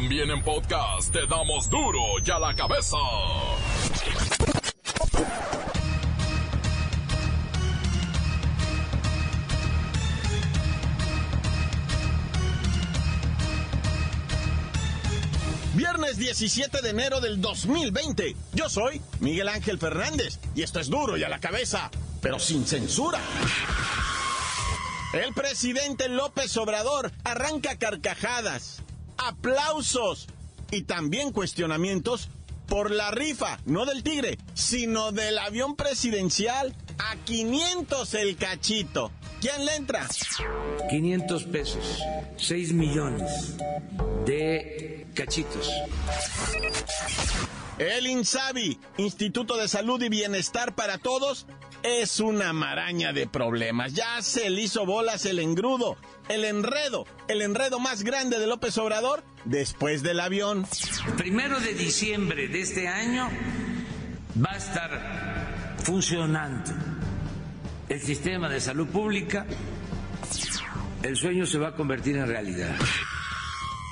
También en podcast te damos duro y a la cabeza. Viernes 17 de enero del 2020. Yo soy Miguel Ángel Fernández y esto es duro y a la cabeza, pero sin censura. El presidente López Obrador arranca carcajadas, aplausos y también cuestionamientos por la rifa, no del tigre, sino del avión presidencial a 500 el cachito. ¿Quién le entra? 500 pesos, 6 millones de cachitos. El INSABI, Instituto de Salud y Bienestar para Todos, es una maraña de problemas. Ya se le hizo bolas el engrudo, el enredo, el enredo más grande de López Obrador después del avión. Primero de diciembre de este año va a estar funcionando el sistema de salud pública. El sueño se va a convertir en realidad.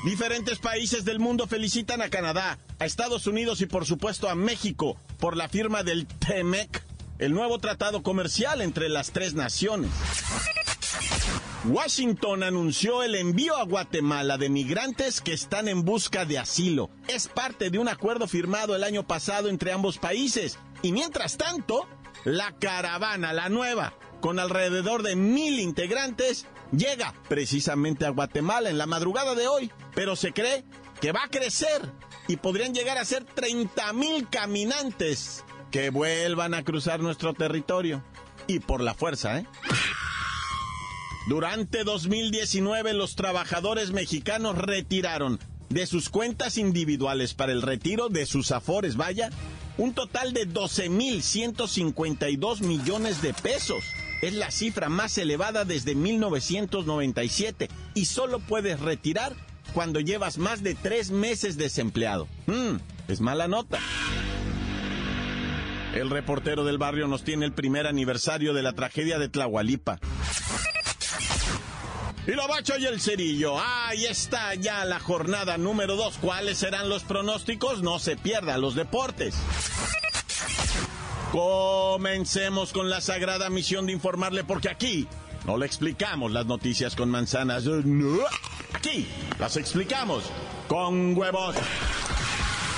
Diferentes países del mundo felicitan a Canadá, a Estados Unidos y por supuesto a México por la firma del TEMEC, el nuevo tratado comercial entre las tres naciones. Washington anunció el envío a Guatemala de migrantes que están en busca de asilo. Es parte de un acuerdo firmado el año pasado entre ambos países. Y mientras tanto, la caravana, la nueva, con alrededor de mil integrantes, llega precisamente a Guatemala en la madrugada de hoy. Pero se cree que va a crecer y podrían llegar a ser 30 mil caminantes que vuelvan a cruzar nuestro territorio. Y por la fuerza, ¿eh? Durante 2019 los trabajadores mexicanos retiraron de sus cuentas individuales para el retiro de sus afores, vaya, un total de 12.152 millones de pesos. Es la cifra más elevada desde 1997 y solo puedes retirar cuando llevas más de tres meses desempleado. Mm, es mala nota. El reportero del barrio nos tiene el primer aniversario de la tragedia de Tlahualipa. Y lo bacho y el cerillo. Ahí está ya la jornada número dos. ¿Cuáles serán los pronósticos? No se pierda los deportes. Comencemos con la sagrada misión de informarle porque aquí no le explicamos las noticias con manzanas. Aquí las explicamos con huevos.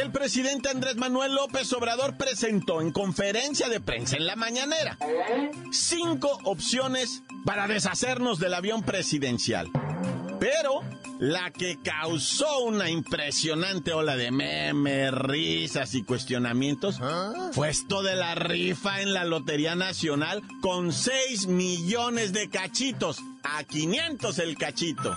El presidente Andrés Manuel López Obrador presentó en conferencia de prensa en la mañanera cinco opciones para deshacernos del avión presidencial. Pero la que causó una impresionante ola de memes, risas y cuestionamientos fue esto de la rifa en la Lotería Nacional con 6 millones de cachitos, a 500 el cachito.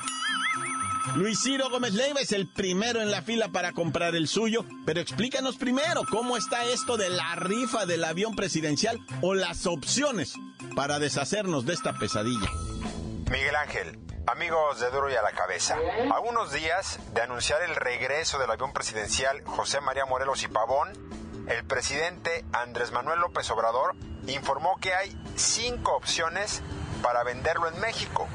Luis Ciro Gómez Leiva es el primero en la fila para comprar el suyo, pero explícanos primero cómo está esto de la rifa del avión presidencial o las opciones para deshacernos de esta pesadilla. Miguel Ángel, amigos de Duro y a la Cabeza, a unos días de anunciar el regreso del avión presidencial José María Morelos y Pavón, el presidente Andrés Manuel López Obrador informó que hay cinco opciones para venderlo en México.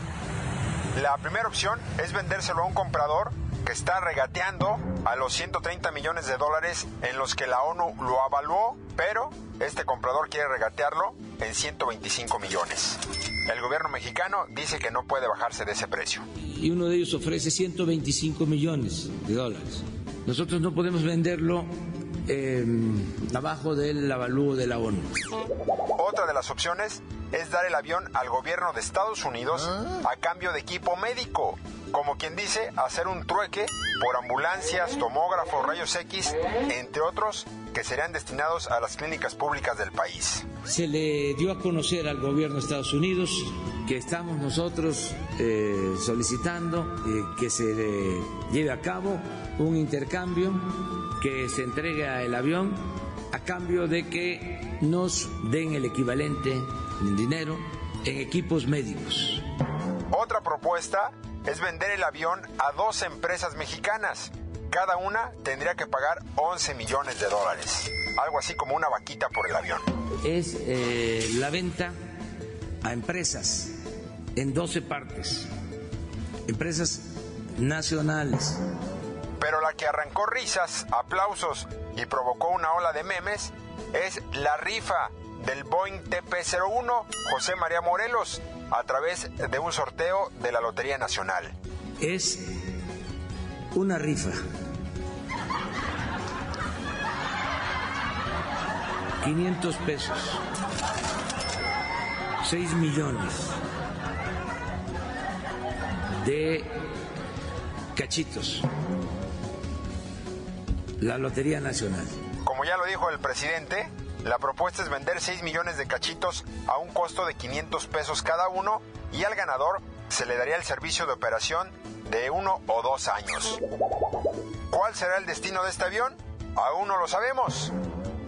La primera opción es vendérselo a un comprador que está regateando a los 130 millones de dólares en los que la ONU lo avaló, pero este comprador quiere regatearlo en 125 millones. El gobierno mexicano dice que no puede bajarse de ese precio. Y uno de ellos ofrece 125 millones de dólares. Nosotros no podemos venderlo eh, abajo del avalúo de la ONU. Otra de las opciones es dar el avión al gobierno de Estados Unidos a cambio de equipo médico. Como quien dice, hacer un trueque por ambulancias, tomógrafos, rayos X, entre otros, que serían destinados a las clínicas públicas del país. Se le dio a conocer al gobierno de Estados Unidos que estamos nosotros eh, solicitando eh, que se lleve a cabo un intercambio, que se entregue el avión a cambio de que nos den el equivalente en dinero en equipos médicos. Otra propuesta es vender el avión a dos empresas mexicanas. Cada una tendría que pagar 11 millones de dólares. Algo así como una vaquita por el avión. Es eh, la venta a empresas en 12 partes. Empresas nacionales. Pero la que arrancó risas, aplausos y provocó una ola de memes es la rifa del Boeing TP-01 José María Morelos a través de un sorteo de la Lotería Nacional. Es una rifa. 500 pesos. 6 millones de cachitos. La Lotería Nacional. Como ya lo dijo el presidente, la propuesta es vender 6 millones de cachitos a un costo de 500 pesos cada uno y al ganador se le daría el servicio de operación de uno o dos años. ¿Cuál será el destino de este avión? Aún no lo sabemos.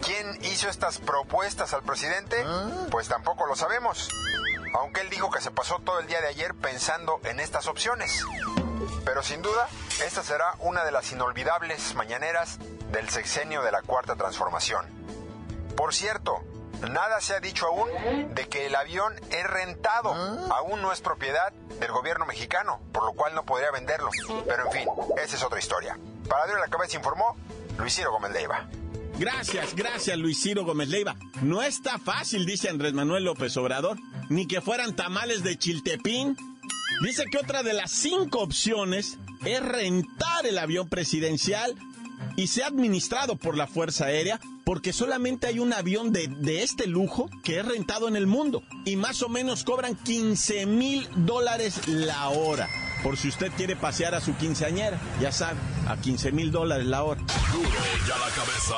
¿Quién hizo estas propuestas al presidente? Pues tampoco lo sabemos. Aunque él dijo que se pasó todo el día de ayer pensando en estas opciones. Pero sin duda, esta será una de las inolvidables mañaneras del sexenio de la Cuarta Transformación. Por cierto, nada se ha dicho aún de que el avión es rentado. ¿Ah? Aún no es propiedad del gobierno mexicano, por lo cual no podría venderlo. Pero en fin, esa es otra historia. Para de la Cabeza informó Luis Ciro Gómez Leiva. Gracias, gracias Luis Ciro Gómez Leiva. No está fácil, dice Andrés Manuel López Obrador, ni que fueran tamales de chiltepín. Dice que otra de las cinco opciones es rentar el avión presidencial y sea administrado por la Fuerza Aérea porque solamente hay un avión de, este lujo que es rentado en el mundo y más o menos cobran 15 mil dólares la hora. Por si usted quiere pasear a su quinceañera, ya sabe, a 15 mil dólares la hora. Duro ya la cabeza.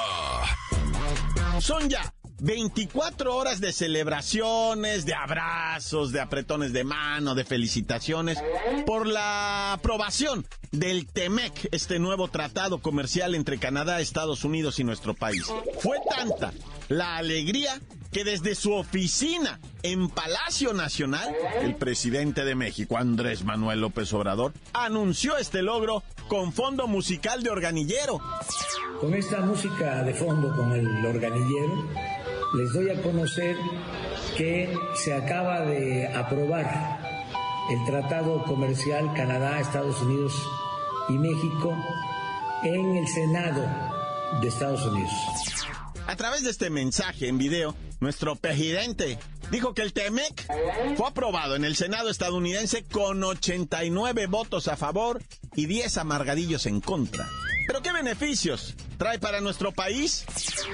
Son ya 24 horas de celebraciones, de abrazos, de apretones de mano, de felicitaciones por la aprobación del TEMEC, este nuevo tratado comercial entre Canadá, Estados Unidos y nuestro país. Fue tanta la alegría que desde su oficina en Palacio Nacional, el presidente de México, Andrés Manuel López Obrador, anunció este logro con fondo musical de organillero. Con esta música de fondo, con el organillero, les doy a conocer que se acaba de aprobar el Tratado Comercial Canadá, Estados Unidos y México en el Senado de Estados Unidos. A través de este mensaje en video, nuestro presidente dijo que el TEMEC fue aprobado en el Senado estadounidense con 89 votos a favor y 10 amargadillos en contra. ¿Pero qué beneficios trae para nuestro país?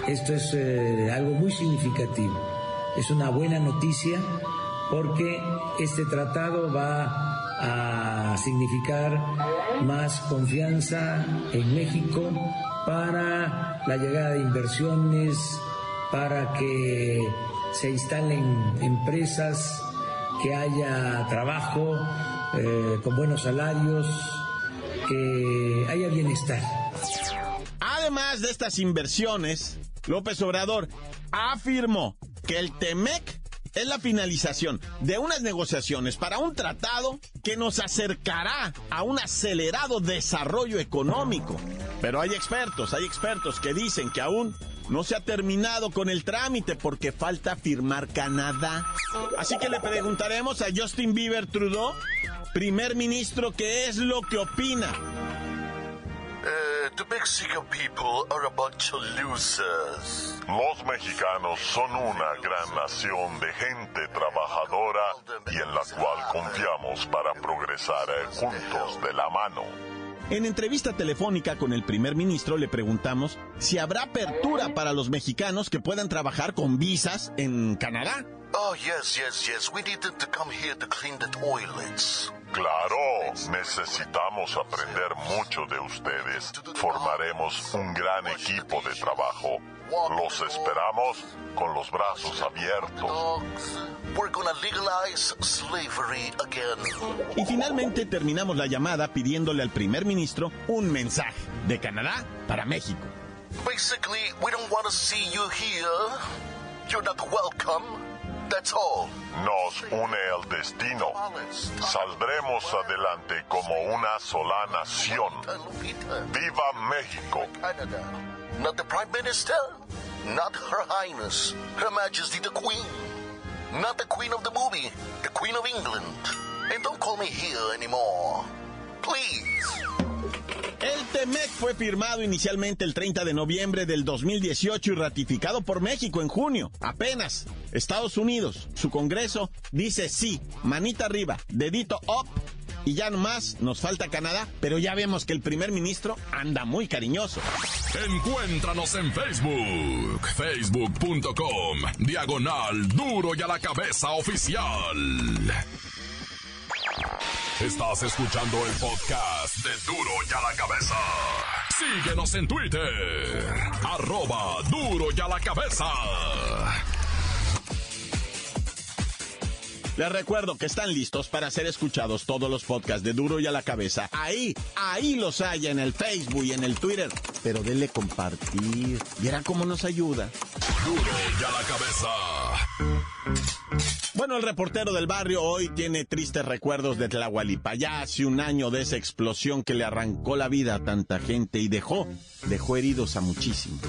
Esto es eh, algo muy significativo. Es una buena noticia porque este tratado va a significar más confianza en México para la llegada de inversiones, para que se instalen empresas, que haya trabajo eh, con buenos salarios, que haya bienestar. Además de estas inversiones, López Obrador afirmó que el TEMEC es la finalización de unas negociaciones para un tratado que nos acercará a un acelerado desarrollo económico. Pero hay expertos, hay expertos que dicen que aún no se ha terminado con el trámite porque falta firmar Canadá. Así que le preguntaremos a Justin Bieber Trudeau primer ministro, ¿qué es lo que opina? Uh, the Mexican people are a bunch of losers. Los mexicanos son una gran nación de gente trabajadora y en la cual confiamos para progresar juntos de la mano. En entrevista telefónica con el primer ministro le preguntamos si habrá apertura para los mexicanos que puedan trabajar con visas en Canadá. Oh, yes, yes, yes. We need them to come here to clean the toilets. Claro, necesitamos aprender mucho de ustedes. Formaremos un gran equipo de trabajo. Los esperamos con los brazos abiertos. Y finalmente terminamos la llamada pidiéndole al primer ministro un mensaje de Canadá para México. Basically, we don't want to see you here. You're not welcome. That's all. Nos une el destino. Saldremos adelante como una sola nación. ¡Viva México! Not the Prime Minister, not Her Highness, Her Majesty the Queen, not the Queen of the movie, the Queen of England. And don't call me here anymore. Fue firmado inicialmente el 30 de noviembre del 2018 y ratificado por México en junio. Apenas. Estados Unidos, su Congreso, dice sí, manita arriba, dedito up. Y ya nomás nos falta Canadá, pero ya vemos que el primer ministro anda muy cariñoso. Encuéntranos en Facebook, facebook.com, diagonal duro y a la cabeza oficial. Estás escuchando el podcast de duro y a la cabeza. Síguenos en Twitter, arroba duro y a la cabeza. Les recuerdo que están listos para ser escuchados todos los podcasts de Duro y a la cabeza. Ahí, ahí los hay en el Facebook y en el Twitter. Pero denle compartir. Verán cómo nos ayuda. Duro y a la cabeza. Bueno, el reportero del barrio hoy tiene tristes recuerdos de Tlahualipa. Ya hace un año de esa explosión que le arrancó la vida a tanta gente y dejó, dejó heridos a muchísimos.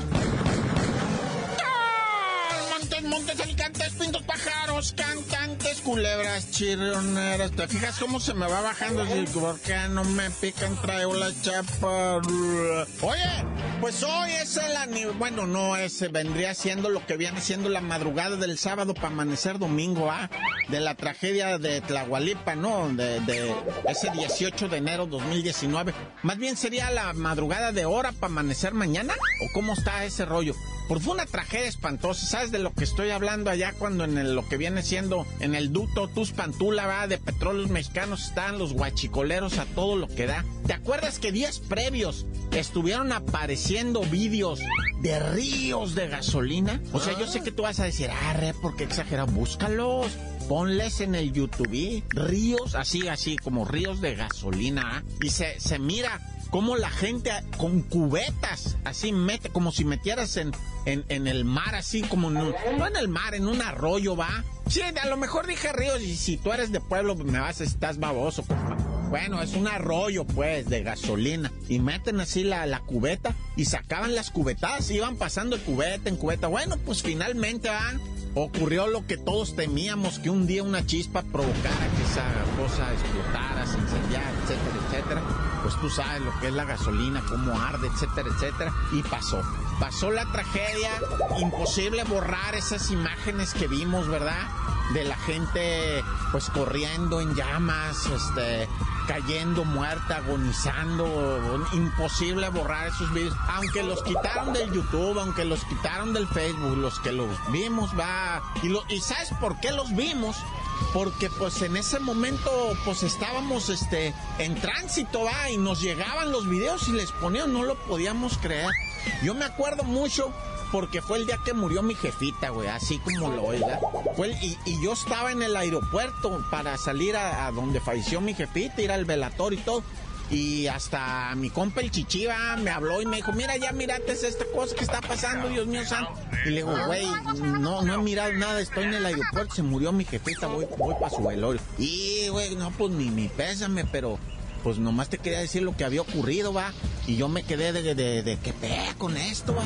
Montes, alicantes, pintos, pájaros, cantantes, culebras, chirrioneras. ¿Te fijas cómo se me va bajando? ¿Por qué no me pican? Traigo la chapa. Oye, pues hoy es el. Bueno, no, ese vendría siendo lo que viene siendo la madrugada del sábado para amanecer domingo, ¿ah? De la tragedia de Tlahualipa, ¿no? De ese 18 de enero 2019. Más bien sería la madrugada de hora para amanecer mañana. ¿O cómo está ese rollo? Porque fue una tragedia espantosa. ¿Sabes de lo que estoy hablando allá cuando en lo que viene siendo en el ducto Tuspantula, va, de petróleos mexicanos están los guachicoleros a todo lo que da? ¿Te acuerdas que días previos estuvieron apareciendo vídeos de ríos de gasolina? O sea, yo sé que tú vas a decir, ah, re, ¿por qué exagerado? Búscalos. Ponles en el YouTube ríos, así, así, como ríos de gasolina. ¿ah? Y se, se mira cómo la gente con cubetas, así mete, como si metieras en, en, el mar, así como no en el mar, en un arroyo, va. Sí, a lo mejor dije ríos, y si tú eres de pueblo, me vas estás baboso, compa. Bueno, es un arroyo, pues, de gasolina. Y meten así la, la cubeta y sacaban las cubetadas, iban pasando de cubeta en cubeta. Bueno, pues finalmente. Ocurrió lo que todos temíamos, que un día una chispa provocara que esa cosa explotara, se incendiara, etcétera, etcétera. Pues tú sabes lo que es la gasolina, cómo arde, etcétera, etcétera. Y pasó. Pasó la tragedia, imposible borrar esas imágenes que vimos, ¿verdad? De la gente pues corriendo en llamas, este, cayendo muerta, agonizando. Imposible borrar esos videos. Aunque los quitaron del YouTube, aunque los quitaron del Facebook, los que los vimos, va. Y, lo, y ¿sabes por qué los vimos? Porque pues en ese momento pues estábamos este en tránsito, va, y nos llegaban los videos y les ponían, no lo podíamos creer. Yo me acuerdo mucho porque fue el día que murió mi jefita, güey, así como lo oiga. Fue el- y, y yo estaba en el aeropuerto para salir a, donde falleció mi jefita, ir al velatorio y todo. Y hasta mi compa el Chichiva me habló y me dijo, mira, ya mirate esta cosa que está pasando, Dios mío santo. Y le digo, güey, no, no he mirado nada, estoy en el aeropuerto, se murió mi jefita, voy, voy para su velorio. Y, güey, no, pues ni mi pésame, pero pues nomás te quería decir lo que había ocurrido, va. Y yo me quedé de, de, de, que pega con esto, va.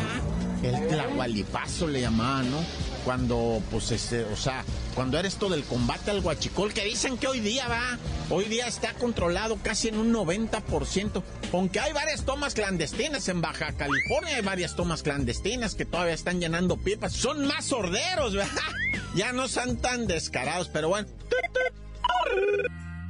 El tlahualipazo le llamaban, ¿no? Cuando, pues, este, o sea, cuando era esto del combate al guachicol, que dicen que hoy día va, hoy día está controlado casi en un 90%, aunque hay varias tomas clandestinas en Baja California, hay varias tomas clandestinas que todavía están llenando pipas, son más sorderos, ¿verdad? Ya no son tan descarados, pero bueno.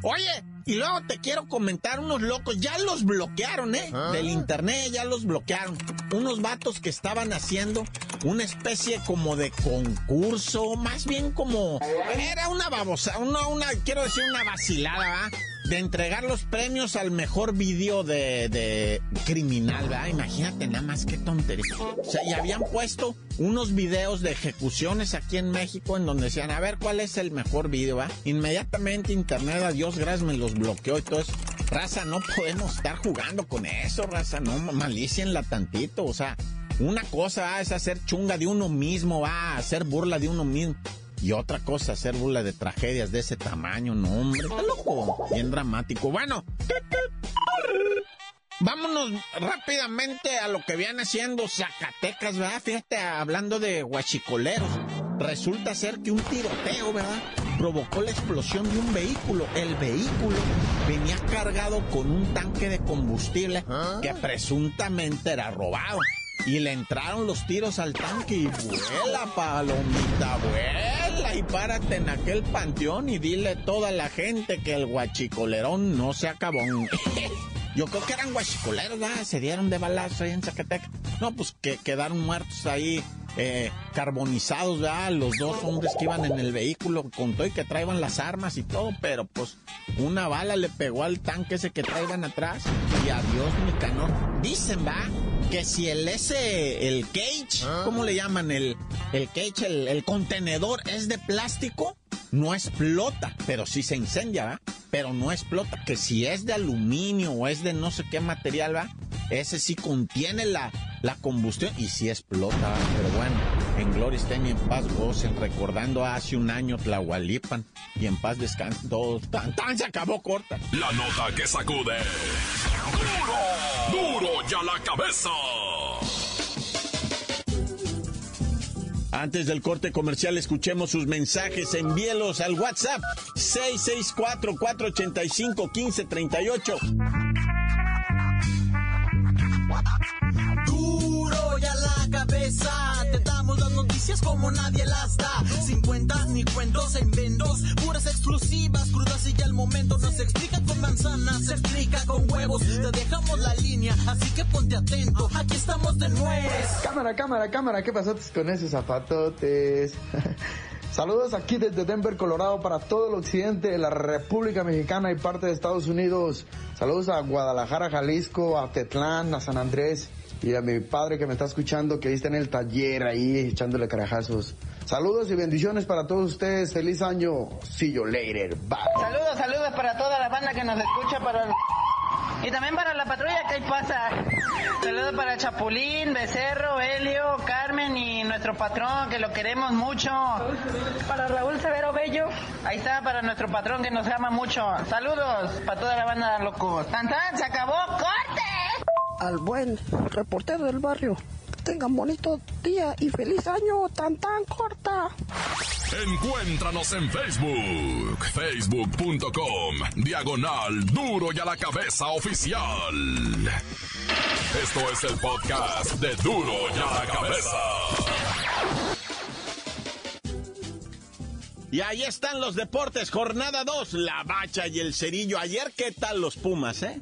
Oye, y luego te quiero comentar unos locos, ya los bloquearon, ¿eh? Del internet ya los bloquearon. Unos vatos que estaban haciendo una especie como de concurso, más bien como... Era una babosa, una, una, quiero decir una vacilada, ¿va? De entregar los premios al mejor video de, de criminal, ¿verdad? Imagínate nada más qué tontería. O sea, y habían puesto unos videos de ejecuciones aquí en México en donde decían, a ver cuál es el mejor video, ¿va? Inmediatamente internet, a Dios gracias, me los bloqueó y todo eso. Raza, no podemos estar jugando con eso, raza, no malicienla tantito, o sea, una cosa es hacer chunga de uno mismo, va, a hacer burla de uno mismo. Y otra cosa, hacer burla de tragedias de ese tamaño, no, hombre, está loco, bien dramático. Bueno, vámonos rápidamente a lo que viene siendo Zacatecas, ¿verdad? Fíjate, hablando de guachicoleros. Resulta ser que un tiroteo, ¿verdad? Provocó la explosión de un vehículo. El vehículo venía cargado con un tanque de combustible que presuntamente era robado. Y le entraron los tiros al tanque y vuela, palomita, vuela y párate en aquel panteón y dile a toda la gente que el guachicolerón no se acabó. Yo creo que eran guachicoleros, ¿verdad? Se dieron de balazo ahí en Zacatecas. No, pues que quedaron muertos ahí, eh, carbonizados, ¿verdad? Los dos hombres que iban en el vehículo, contó y que traían las armas y todo, pero pues una bala le pegó al tanque ese que traían atrás y adiós mi canón. Dicen, ¿va? Que si el ese, el cage, ¿cómo le llaman? El, el cage, el, el contenedor es de plástico, no explota, pero sí se incendia, ¿va? Pero no explota, que si es de aluminio o es de no sé qué material, ¿va? Ese sí contiene la, la combustión y sí explota, ¿va? Pero bueno, en gloria estén y en paz gocen, recordando hace un año Tlahualipan y en paz descansen todos. Tan, tan se acabó corta. La nota que sacude. ¡Duro! ¡Duro ya la cabeza! Antes del corte comercial, escuchemos sus mensajes. Envíelos al WhatsApp 664-485-1538. Noticias como nadie las da. Sin cuentas ni cuentos en vendos, puras exclusivas, crudas y ya el momento no se explica con manzanas, se explica con huevos. Te dejamos la línea, así que ponte atento, aquí estamos de nuez. Cámara, cámara, cámara, ¿qué pasotes con esos zapatotes? Saludos aquí desde Denver, Colorado, para todo el occidente de la República Mexicana y parte de Estados Unidos. Saludos a Guadalajara, Jalisco, a Tetlán, a San Andrés y a mi padre que me está escuchando, que ahí está en el taller ahí echándole carajazos. Saludos y bendiciones para todos ustedes. Feliz año. See later. Saludos, saludos para toda la banda que nos escucha, para y también para la patrulla que ahí pasa. Saludos para Chapulín, Becerro, Helio, Carmen y nuestro patrón que lo queremos mucho. Para Raúl Severo Bello. Ahí está para nuestro patrón que nos ama mucho. Saludos para toda la banda locos. ¡Tan, tan! ¡Se acabó! ¡Corte! Al buen reportero del barrio. Tengan bonito día y feliz año, tan tan corta. Encuéntranos en Facebook, facebook.com, diagonal duro y a la cabeza oficial. Esto es el podcast de duro y a la cabeza. Y ahí están los deportes, jornada 2, la bacha y el cerillo. Ayer, ¿qué tal los Pumas, eh?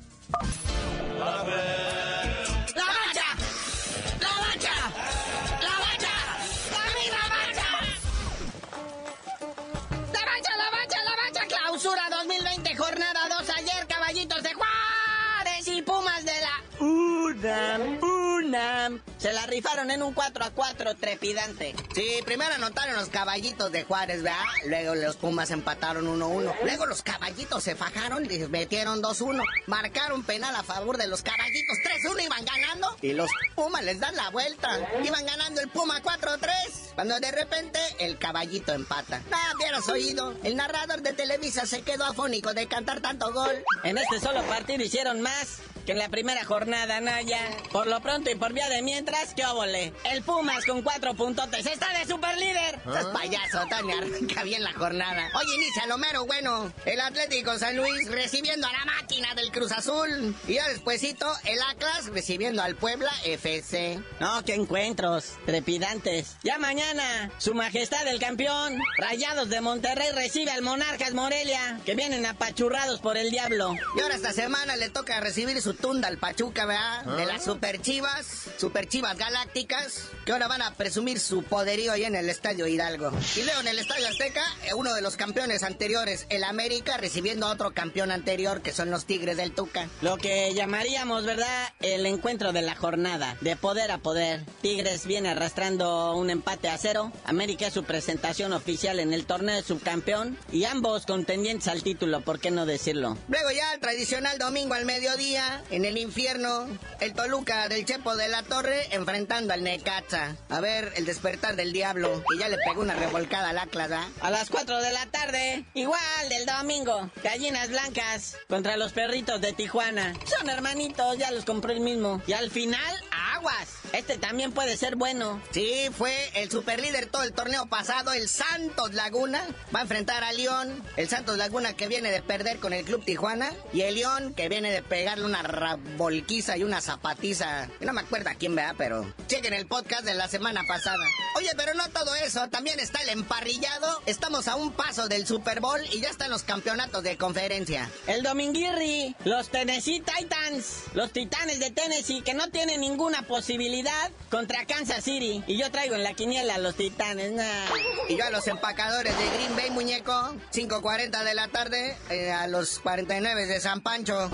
Se la rifaron en un 4 a 4 trepidante. Sí, primero anotaron los caballitos de Juárez, ¿verdad? Luego los Pumas empataron 1-1. Luego los caballitos se fajaron y metieron 2-1. Marcaron penal a favor de los caballitos. 3-1 iban ganando. Y los Pumas les dan la vuelta. Iban ganando el Puma 4-3. Cuando de repente el caballito empata. Ah, hubieras oído. El narrador de Televisa se quedó afónico de cantar tanto gol. En este solo partido hicieron más que en la primera jornada, Naya. Por lo pronto y por vía de mientras, ¿qué óvole? El Pumas con cuatro puntotes está de super líder. Estás payaso, Tony, arranca bien la jornada. Hoy inicia lo mero bueno. El Atlético San Luis recibiendo a la máquina del Cruz Azul. Y ya despuesito, el Atlas recibiendo al Puebla FC. No, qué encuentros, trepidantes. Ya mañana, su majestad el campeón, Rayados de Monterrey recibe al Monarcas Morelia, que vienen apachurrados por el diablo. Y ahora esta semana le toca recibir su su tunda al Pachuca, ¿verdad? De las super chivas, super chivas galácticas, que ahora van a presumir su poderío ahí en el Estadio Hidalgo. Y luego en el Estadio Azteca, eh, uno de los campeones anteriores, el América, recibiendo a otro campeón anterior, que son los Tigres del Tuca. Lo que llamaríamos, ¿verdad? El encuentro de la jornada, de poder a poder. Tigres viene arrastrando un empate a cero. América es su presentación oficial en el torneo de subcampeón. Y ambos contendientes al título, ¿por qué no decirlo? Luego ya el tradicional domingo al mediodía, en el infierno, el Toluca del Chepo de la Torre enfrentando al Necaxa. A ver, el despertar del diablo, que ya le pegó una revolcada al Atlas, ¿ah? A las 4 de la tarde, igual del domingo, gallinas blancas contra los perritos de Tijuana. Son hermanitos, ya los compró el mismo. Y al final, aguas. Este también puede ser bueno. Sí, fue el superlíder todo el torneo pasado, el Santos Laguna. Va a enfrentar a León. El Santos Laguna que viene de perder con el Club Tijuana. Y el León que viene de pegarle una rabolquiza y una zapatiza. No me acuerdo a quién vea, pero chequen el podcast de la semana pasada. Oye, pero no todo eso. También está el emparrillado. Estamos a un paso del Super Bowl y ya están los campeonatos de conferencia. El Dominguirri, los Tennessee Titans, los Titanes de Tennessee que no tienen ninguna posibilidad contra Kansas City. Y yo traigo en la quiniela a los Titanes. nah. Y yo a los empacadores de Green Bay, muñeco. 5.40 de la tarde eh, a los 49 de San Pancho.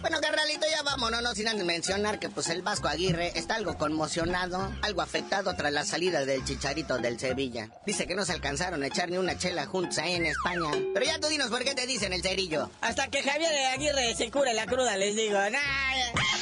Bueno, carnalito, ya vámonos, no sin antes mencionar que pues el Vasco Aguirre está algo conmocionado, algo afectado tras la salida del Chicharito del Sevilla. Dice que no se alcanzaron a echar ni una chela juntos ahí en España. Pero ya tú dinos por qué te dicen el cerillo. Hasta que Javier Aguirre se cure la cruda, les digo. Nah.